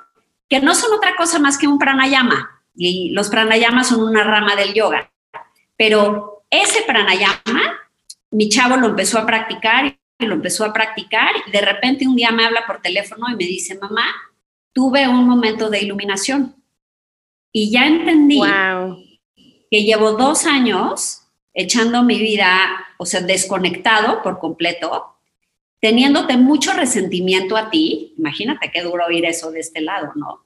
que no son otra cosa más que un pranayama. Y los pranayamas son una rama del yoga. Pero ese pranayama mi chavo lo empezó a practicar y lo empezó a practicar y de repente un día me habla por teléfono y me dice, mamá, tuve un momento de iluminación y ya entendí que llevo dos años echando mi vida, o sea, desconectado por completo, teniéndote mucho resentimiento a ti, imagínate qué duro oír eso de este lado, ¿no?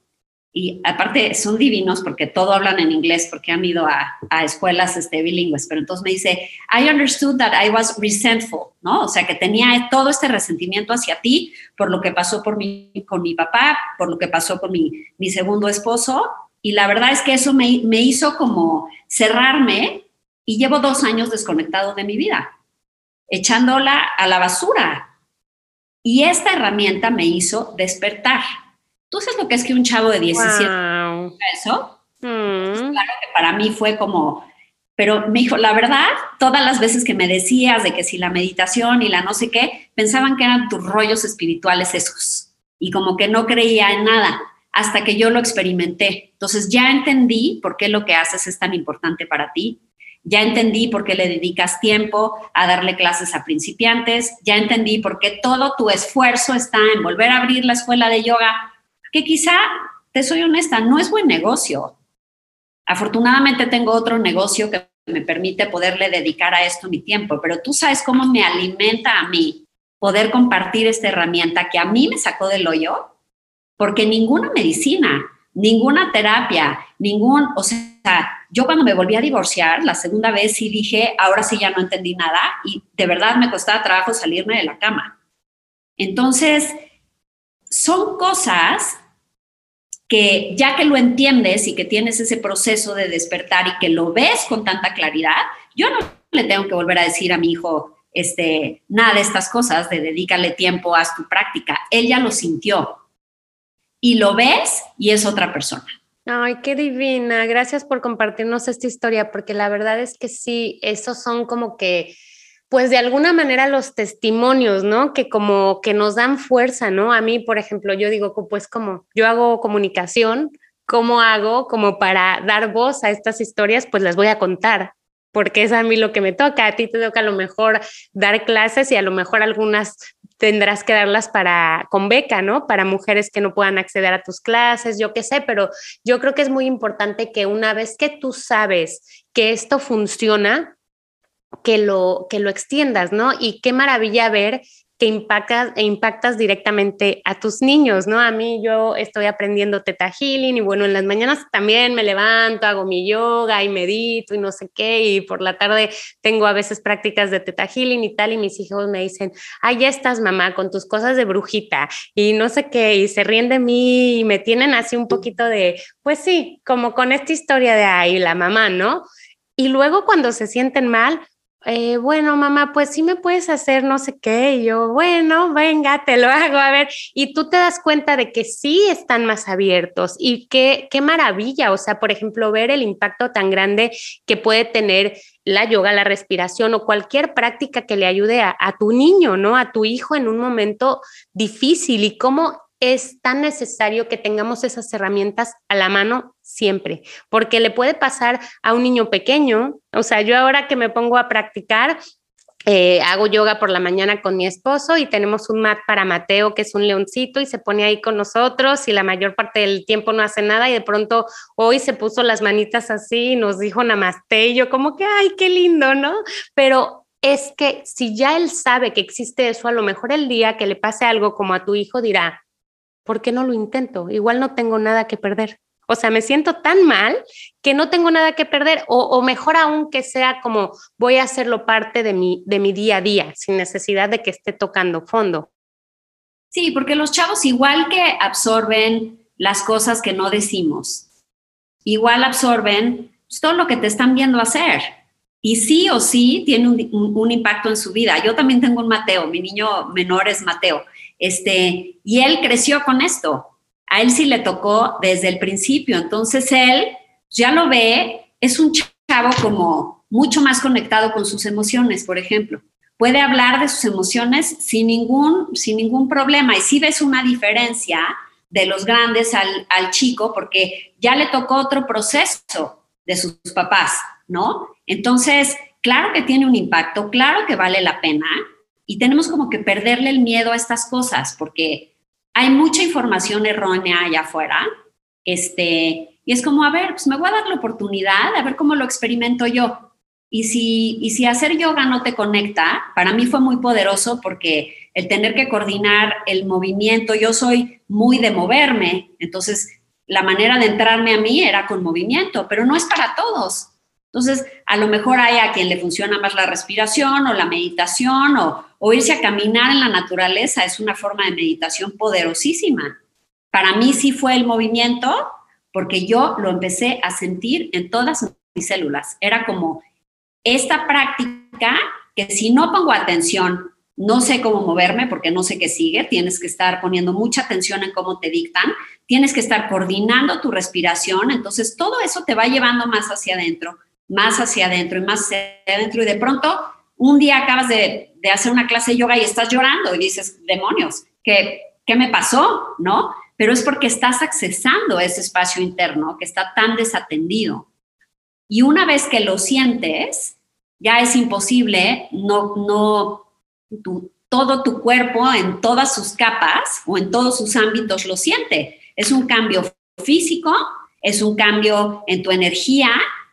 y aparte son divinos porque todo hablan en inglés porque han ido a, a, escuelas este, bilingües, pero entonces me dice, I understood that I was resentful, ¿no? O sea, que tenía todo este resentimiento hacia ti por lo que pasó por mi, con mi papá, por lo que pasó con mi, mi segundo esposo, y la verdad es que eso me, me hizo como cerrarme y llevo dos años desconectado de mi vida, echándola a la basura. Y esta herramienta me hizo despertar ¿Tú sabes lo que es que un chavo de 17 wow. eso? Mm. Pues claro que para mí fue como, pero me dijo, la verdad, todas las veces que me decías de que si la meditación y la no sé qué, pensaban que eran tus rollos espirituales esos. Y como que no creía en nada hasta que yo lo experimenté. Entonces ya entendí por qué lo que haces es tan importante para ti. Ya entendí por qué le dedicas tiempo a darle clases a principiantes. Ya entendí por qué todo tu esfuerzo está en volver a abrir la escuela de yoga que quizá, te soy honesta, no es buen negocio. Afortunadamente tengo otro negocio que me permite poderle dedicar a esto mi tiempo, pero tú sabes cómo me alimenta a mí poder compartir esta herramienta que a mí me sacó del hoyo, porque ninguna medicina, ninguna terapia, ningún, o sea, yo cuando me volví a divorciar, la segunda vez sí dije, ahora sí ya no entendí nada y de verdad me costaba trabajo salirme de la cama. Entonces, son cosas que ya que lo entiendes y que tienes ese proceso de despertar y que lo ves con tanta claridad, yo no le tengo que volver a decir a mi hijo este, nada de estas cosas, de dedícale tiempo, haz tu práctica. Él ya lo sintió y lo ves y es otra persona. Ay, qué divina. Gracias por compartirnos esta historia, porque la verdad es que sí, esos son como que pues de alguna manera los testimonios, ¿no? Que como que nos dan fuerza, ¿no? A mí, por ejemplo, yo digo, pues como yo hago comunicación, ¿cómo hago como para dar voz a estas historias? Pues las voy a contar, porque es a mí lo que me toca. A ti te toca a lo mejor dar clases y a lo mejor algunas tendrás que darlas para con beca, ¿no? Para mujeres que no puedan acceder a tus clases, yo qué sé, pero yo creo que es muy importante que una vez que tú sabes que esto funciona, que lo, que lo extiendas, ¿no? Y qué maravilla ver que impactas, e impactas directamente a tus niños, ¿no? A mí yo estoy aprendiendo teta healing y bueno, en las mañanas también me levanto, hago mi yoga y medito y no sé qué, y por la tarde tengo a veces prácticas de teta healing y tal, y mis hijos me dicen, ay, ya estás mamá con tus cosas de brujita y no sé qué, y se ríen de mí y me tienen así un poquito de, pues sí, como con esta historia de ahí, la mamá, ¿no? Y luego cuando se sienten mal, eh, bueno, mamá, pues sí me puedes hacer no sé qué. Y yo, bueno, venga, te lo hago, a ver. Y tú te das cuenta de que sí están más abiertos y qué, qué maravilla. O sea, por ejemplo, ver el impacto tan grande que puede tener la yoga, la respiración o cualquier práctica que le ayude a, a tu niño, ¿no? A tu hijo en un momento difícil y cómo es tan necesario que tengamos esas herramientas a la mano siempre, porque le puede pasar a un niño pequeño, o sea, yo ahora que me pongo a practicar, eh, hago yoga por la mañana con mi esposo y tenemos un mat para Mateo, que es un leoncito, y se pone ahí con nosotros y la mayor parte del tiempo no hace nada y de pronto hoy se puso las manitas así y nos dijo namaste y yo como que, ay, qué lindo, ¿no? Pero es que si ya él sabe que existe eso, a lo mejor el día que le pase algo como a tu hijo dirá, ¿por qué no lo intento? Igual no tengo nada que perder. O sea, me siento tan mal que no tengo nada que perder o, mejor aún que sea como voy a hacerlo parte de mi, de mi día a día sin necesidad de que esté tocando fondo. Sí, porque los chavos igual que absorben las cosas que no decimos, igual absorben todo lo que te están viendo hacer. Y sí o sí tiene un, impacto en su vida. Yo también tengo un Mateo, mi niño menor es Mateo. Este, y él creció con esto. A él sí le tocó desde el principio. Entonces él ya lo ve, es un chavo como mucho más conectado con sus emociones, por ejemplo. Puede hablar de sus emociones sin ningún, sin ningún problema. Y sí ves una diferencia de los grandes al, al chico porque ya le tocó otro proceso de sus papás, ¿no? Entonces, claro que tiene un impacto, claro que vale la pena, y tenemos como que perderle el miedo a estas cosas porque hay mucha información errónea allá afuera. Este, y es como, a ver, pues me voy a dar la oportunidad, a ver cómo lo experimento yo. Y si, y si hacer yoga no te conecta, para mí fue muy poderoso porque el tener que coordinar el movimiento, yo soy muy de moverme, entonces la manera de entrarme a mí era con movimiento, pero no es para todos. Entonces, a lo mejor hay a quien le funciona más la respiración o la meditación o, o irse a caminar en la naturaleza, es una forma de meditación poderosísima. Para mí sí fue el movimiento porque yo lo empecé a sentir en todas mis células. Era como esta práctica que si no pongo atención, no sé cómo moverme porque no sé qué sigue, tienes que estar poniendo mucha atención en cómo te dictan, tienes que estar coordinando tu respiración, entonces todo eso te va llevando más hacia adentro, más hacia adentro y más hacia adentro y de pronto un día acabas de, hacer una clase de yoga y estás llorando y dices, demonios, ¿qué, ¿qué me pasó? ¿No? Pero es porque estás accesando ese espacio interno que está tan desatendido. Y una vez que lo sientes, ya es imposible no, no, todo tu cuerpo en todas sus capas o en todos sus ámbitos lo siente. Es un cambio físico, es un cambio en tu energía,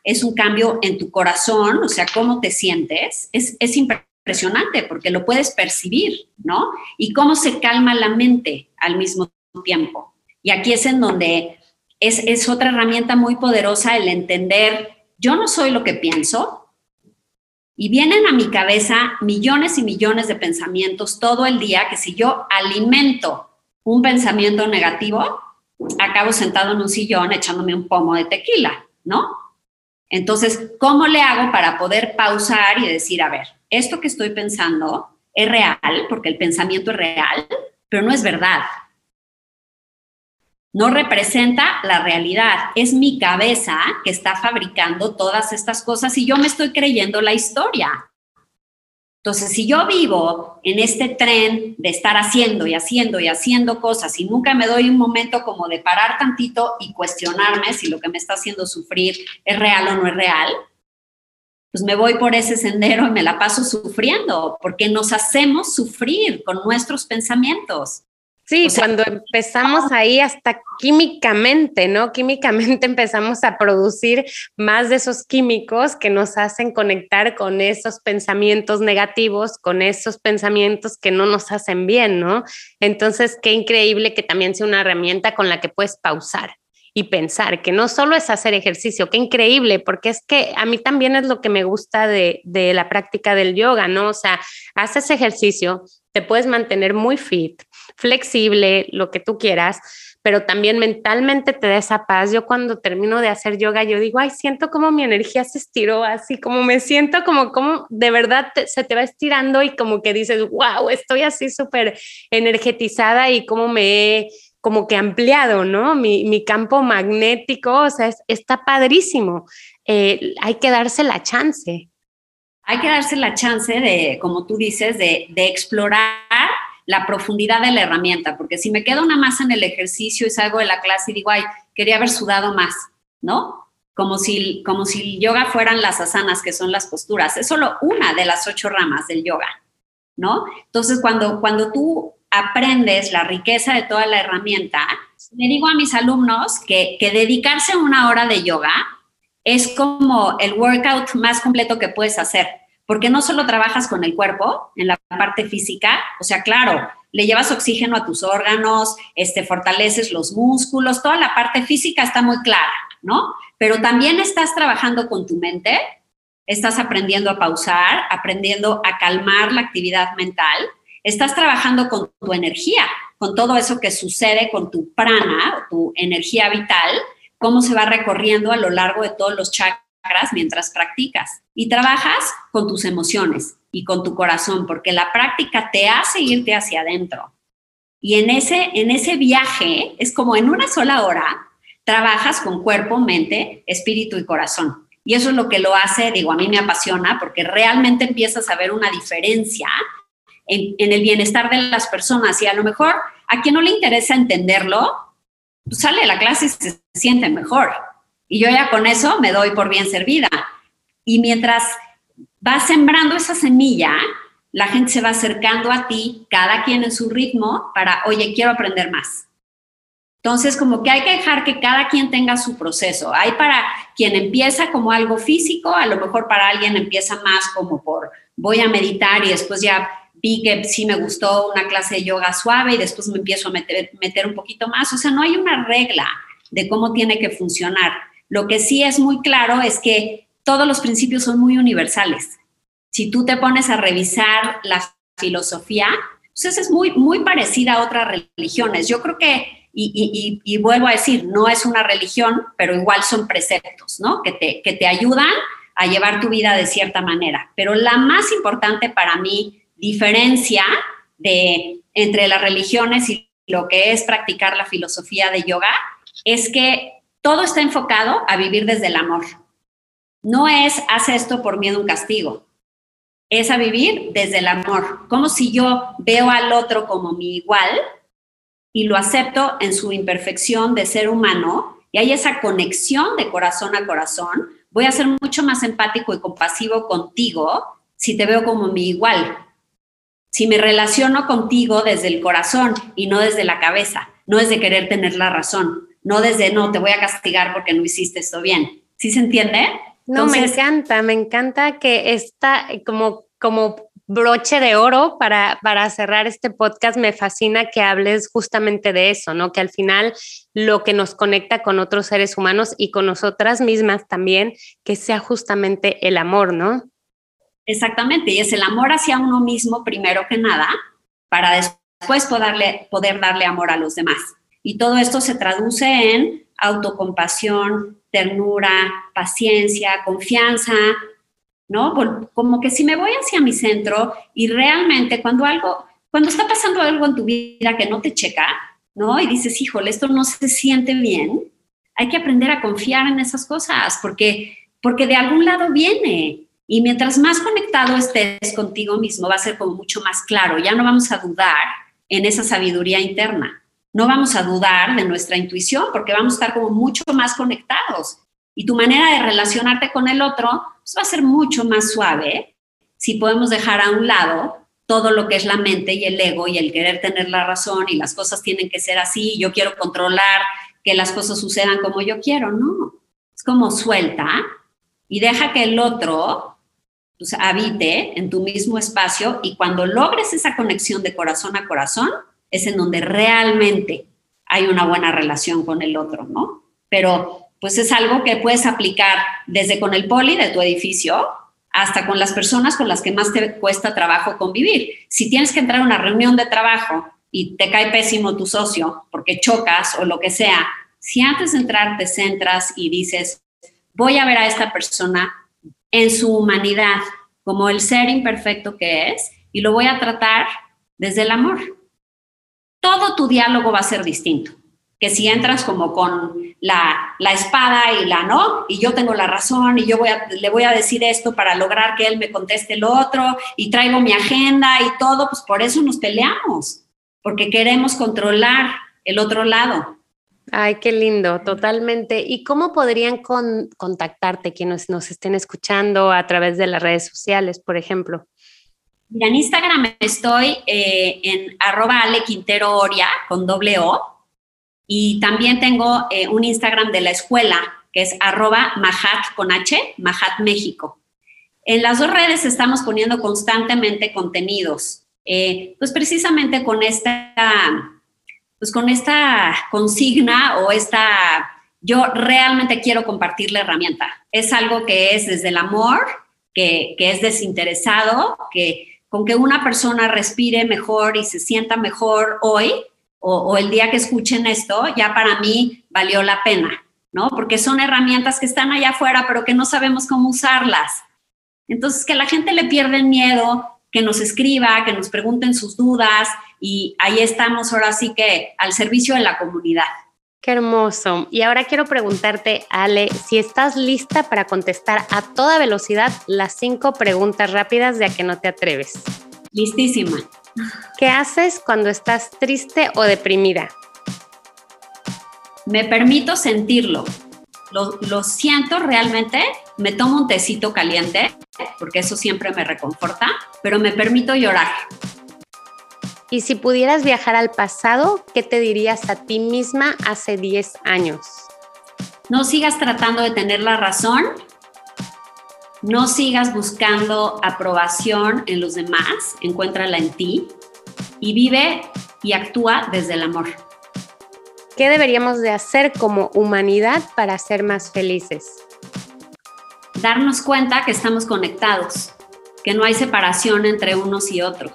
es un cambio en tu corazón, o sea, cómo te sientes. Es, es impresionante porque lo puedes percibir, ¿no? Y cómo se calma la mente al mismo tiempo. Y aquí es en donde es, es otra herramienta muy poderosa el entender, yo no soy lo que pienso, y vienen a mi cabeza millones y millones de pensamientos todo el día que si yo alimento un pensamiento negativo, acabo sentado en un sillón echándome un pomo de tequila, ¿no? Entonces, ¿cómo le hago para poder pausar y decir, a ver, esto que estoy pensando es real, porque el pensamiento es real, pero no es verdad no representa la realidad. Es mi cabeza que está fabricando todas estas cosas y yo me estoy creyendo la historia. Entonces, si yo vivo en este tren de estar haciendo y haciendo y haciendo cosas y nunca me doy un momento como de parar tantito y cuestionarme si lo que me está haciendo sufrir es real o no es real, pues me voy por ese sendero y me la paso sufriendo, porque nos hacemos sufrir con nuestros pensamientos. Sí, cuando empezamos ahí hasta químicamente, ¿no? Químicamente empezamos a producir más de esos químicos que nos hacen conectar con esos pensamientos negativos, con esos pensamientos que no nos hacen bien, ¿no? Entonces, qué increíble que también sea una herramienta con la que puedes pausar y pensar, que no solo es hacer ejercicio, qué increíble, porque es que a mí también es lo que me gusta de, de la práctica del yoga, ¿no? O sea, haces ejercicio, te puedes mantener muy fit, flexible, lo que tú quieras, pero también mentalmente te da esa paz. Yo cuando termino de hacer yoga, yo digo, ay, siento como mi energía se estiró así, como me siento como, como de verdad se te va estirando y como que dices, wow, estoy así súper energetizada y como me he como que ampliado, ¿no? Mi, mi campo magnético, o sea, está padrísimo. Eh, hay que darse la chance. Hay que darse la chance de, como tú dices, de, de explorar la profundidad de la herramienta, porque si me quedo una más en el ejercicio y salgo de la clase y digo, ay, quería haber sudado más, ¿no? Como si, como si el yoga fueran las asanas, que son las posturas. Es solo una de las ocho ramas del yoga, ¿no? Entonces, cuando, cuando tú aprendes la riqueza de toda la herramienta, le digo a mis alumnos que, que dedicarse una hora de yoga es como el workout más completo que puedes hacer porque no solo trabajas con el cuerpo en la parte física, o sea, claro, le llevas oxígeno a tus órganos, este, fortaleces los músculos, toda la parte física está muy clara, ¿no? Pero también estás trabajando con tu mente, estás aprendiendo a pausar, aprendiendo a calmar la actividad mental, estás trabajando con tu energía, con todo eso que sucede con tu prana, tu energía vital, cómo se va recorriendo a lo largo de todos los chakras mientras practicas y trabajas con tus emociones y con tu corazón, porque la práctica te hace irte hacia adentro. Y en ese, en ese viaje es como en una sola hora, trabajas con cuerpo, mente, espíritu y corazón. Y eso es lo que lo hace, digo, a mí me apasiona porque realmente empiezas a ver una diferencia en, el bienestar de las personas. Y a lo mejor a quien no le interesa entenderlo, pues sale de la clase y se siente mejor. Y yo ya con eso me doy por bien servida. Y mientras vas sembrando esa semilla, la gente se va acercando a ti, cada quien en su ritmo, para, oye, quiero aprender más. Entonces, como que hay que dejar que cada quien tenga su proceso. Hay para quien empieza como algo físico, a lo mejor para alguien empieza más como por voy a meditar y después ya vi que sí me gustó una clase de yoga suave y después me empiezo a meter, meter un poquito más. O sea, no hay una regla de cómo tiene que funcionar. Lo que sí es muy claro es que todos los principios son muy universales. Si tú te pones a revisar la filosofía, pues es muy, muy parecida a otras religiones. Yo creo que, y, y, vuelvo a decir, no es una religión, pero igual son preceptos, ¿no? Que te, que te ayudan a llevar tu vida de cierta manera. Pero la más importante para mí, diferencia de entre las religiones y lo que es practicar la filosofía de yoga, es que todo está enfocado a vivir desde el amor. No es haz esto por miedo a un castigo, es a vivir desde el amor, como si yo veo al otro como mi igual y lo acepto en su imperfección de ser humano y hay esa conexión de corazón a corazón, voy a ser mucho más empático y compasivo contigo si te veo como mi igual. Si me relaciono contigo desde el corazón y no desde la cabeza, no desde querer tener la razón, no desde no, te voy a castigar porque no hiciste esto bien. ¿Sí se entiende? No, me encanta, me encanta que está como, como broche de oro para, para cerrar este podcast. Me fascina que hables justamente de eso, ¿no? Que al final lo que nos conecta con otros seres humanos y con nosotras mismas también, que sea justamente el amor, ¿no? Exactamente, y es el amor hacia uno mismo primero que nada, para después poderle, poder darle amor a los demás. Y todo esto se traduce en autocompasión, ternura, paciencia, confianza, ¿no? Como que si me voy hacia mi centro y realmente cuando algo, cuando está pasando algo en tu vida que no te checa, ¿no? Y dices, híjole, esto no se siente bien, hay que aprender a confiar en esas cosas porque, porque de algún lado viene. Y mientras más conectado estés contigo mismo, va a ser como mucho más claro. Ya no vamos a dudar en esa sabiduría interna. No vamos a dudar de nuestra intuición porque vamos a estar como mucho más conectados. Y tu manera de relacionarte con el otro pues, va a ser mucho más suave si podemos dejar a un lado todo lo que es la mente y el ego y el querer tener la razón y las cosas tienen que ser así, yo quiero controlar que las cosas sucedan como yo quiero, no. Es como suelta y deja que el otro pues, habite en tu mismo espacio y cuando logres esa conexión de corazón a corazón, es en donde realmente hay una buena relación con el otro, ¿no? Pero pues es algo que puedes aplicar desde con el poli de tu edificio hasta con las personas con las que más te cuesta trabajo convivir. Si tienes que entrar a una reunión de trabajo y te cae pésimo tu socio porque chocas o lo que sea, si antes de entrar te centras y dices, voy a ver a esta persona en su humanidad, como el ser imperfecto que es, y lo voy a tratar desde el amor. Todo tu diálogo va a ser distinto, que si entras como con la, espada y la no, y yo tengo la razón y yo voy a, le voy a decir esto para lograr que él me conteste lo otro y traigo mi agenda y todo, pues por eso nos peleamos, porque queremos controlar el otro lado. Ay, qué lindo, totalmente. ¿Y cómo podrían contactarte quienes nos estén escuchando a través de las redes sociales, por ejemplo? Mira, en Instagram estoy eh, en arroba Ale Quintero Oria con doble O y también tengo eh, un Instagram de la escuela que es arroba Mahat con H, Mahat México. En las dos redes estamos poniendo constantemente contenidos, eh, pues precisamente con esta pues con esta consigna o esta, yo realmente quiero compartir la herramienta. Es algo que es desde el amor, que, que es desinteresado, que con que una persona respire mejor y se sienta mejor hoy o, o el día que escuchen esto, ya para mí valió la pena, ¿no? Porque son herramientas que están allá afuera, pero que no sabemos cómo usarlas. Entonces, que la gente le pierde el miedo, que nos escriba, que nos pregunten sus dudas y ahí estamos ahora sí que al servicio de la comunidad. Qué hermoso. Y ahora quiero preguntarte, Ale, si estás lista para contestar a toda velocidad las cinco preguntas rápidas de a que no te atreves. Listísima. ¿Qué haces cuando estás triste o deprimida? Me permito sentirlo. Lo, lo siento realmente me tomo un tecito caliente, porque eso siempre me reconforta, pero me permito llorar. Y si pudieras viajar al pasado, ¿qué te dirías a ti misma hace 10 años? No sigas tratando de tener la razón, no sigas buscando aprobación en los demás, encuéntrala en ti y vive y actúa desde el amor. ¿Qué deberíamos de hacer como humanidad para ser más felices? Darnos cuenta que estamos conectados, que no hay separación entre unos y otros.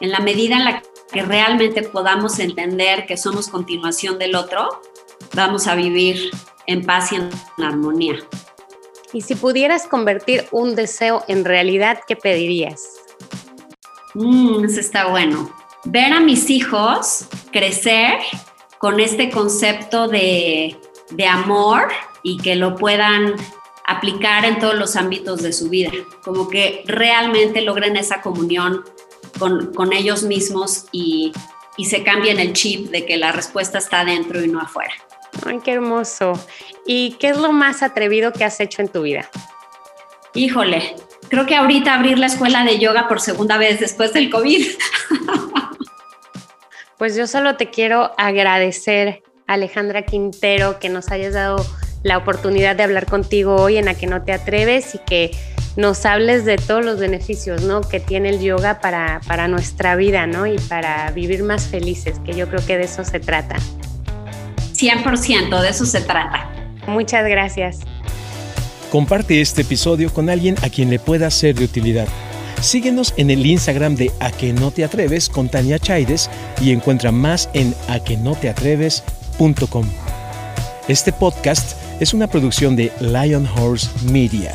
En la medida en la que realmente podamos entender que somos continuación del otro, vamos a vivir en paz y en armonía. Y si pudieras convertir un deseo en realidad, ¿qué pedirías? Mmm, eso está bueno. Ver a mis hijos crecer con este concepto de, de amor y que lo puedan aplicar en todos los ámbitos de su vida, como que realmente logren esa comunión con, con ellos mismos y, y se cambien el chip de que la respuesta está dentro y no afuera. Ay, qué hermoso. ¿Y qué es lo más atrevido que has hecho en tu vida? Híjole, creo que ahorita abrir la escuela de yoga por segunda vez después del COVID. Pues yo solo te quiero agradecer, Alejandra Quintero, que nos hayas dado la oportunidad de hablar contigo hoy en la que no te atreves y que nos hables de todos los beneficios ¿no? que tiene el yoga para, para nuestra vida ¿no? y para vivir más felices, que yo creo que de eso se trata. 100% de eso se trata. Muchas gracias. Comparte este episodio con alguien a quien le pueda ser de utilidad. Síguenos en el Instagram de A que no te atreves con Tania Chaides y encuentra más en aquenoteatreves.com. Este podcast es una producción de Lion Horse Media.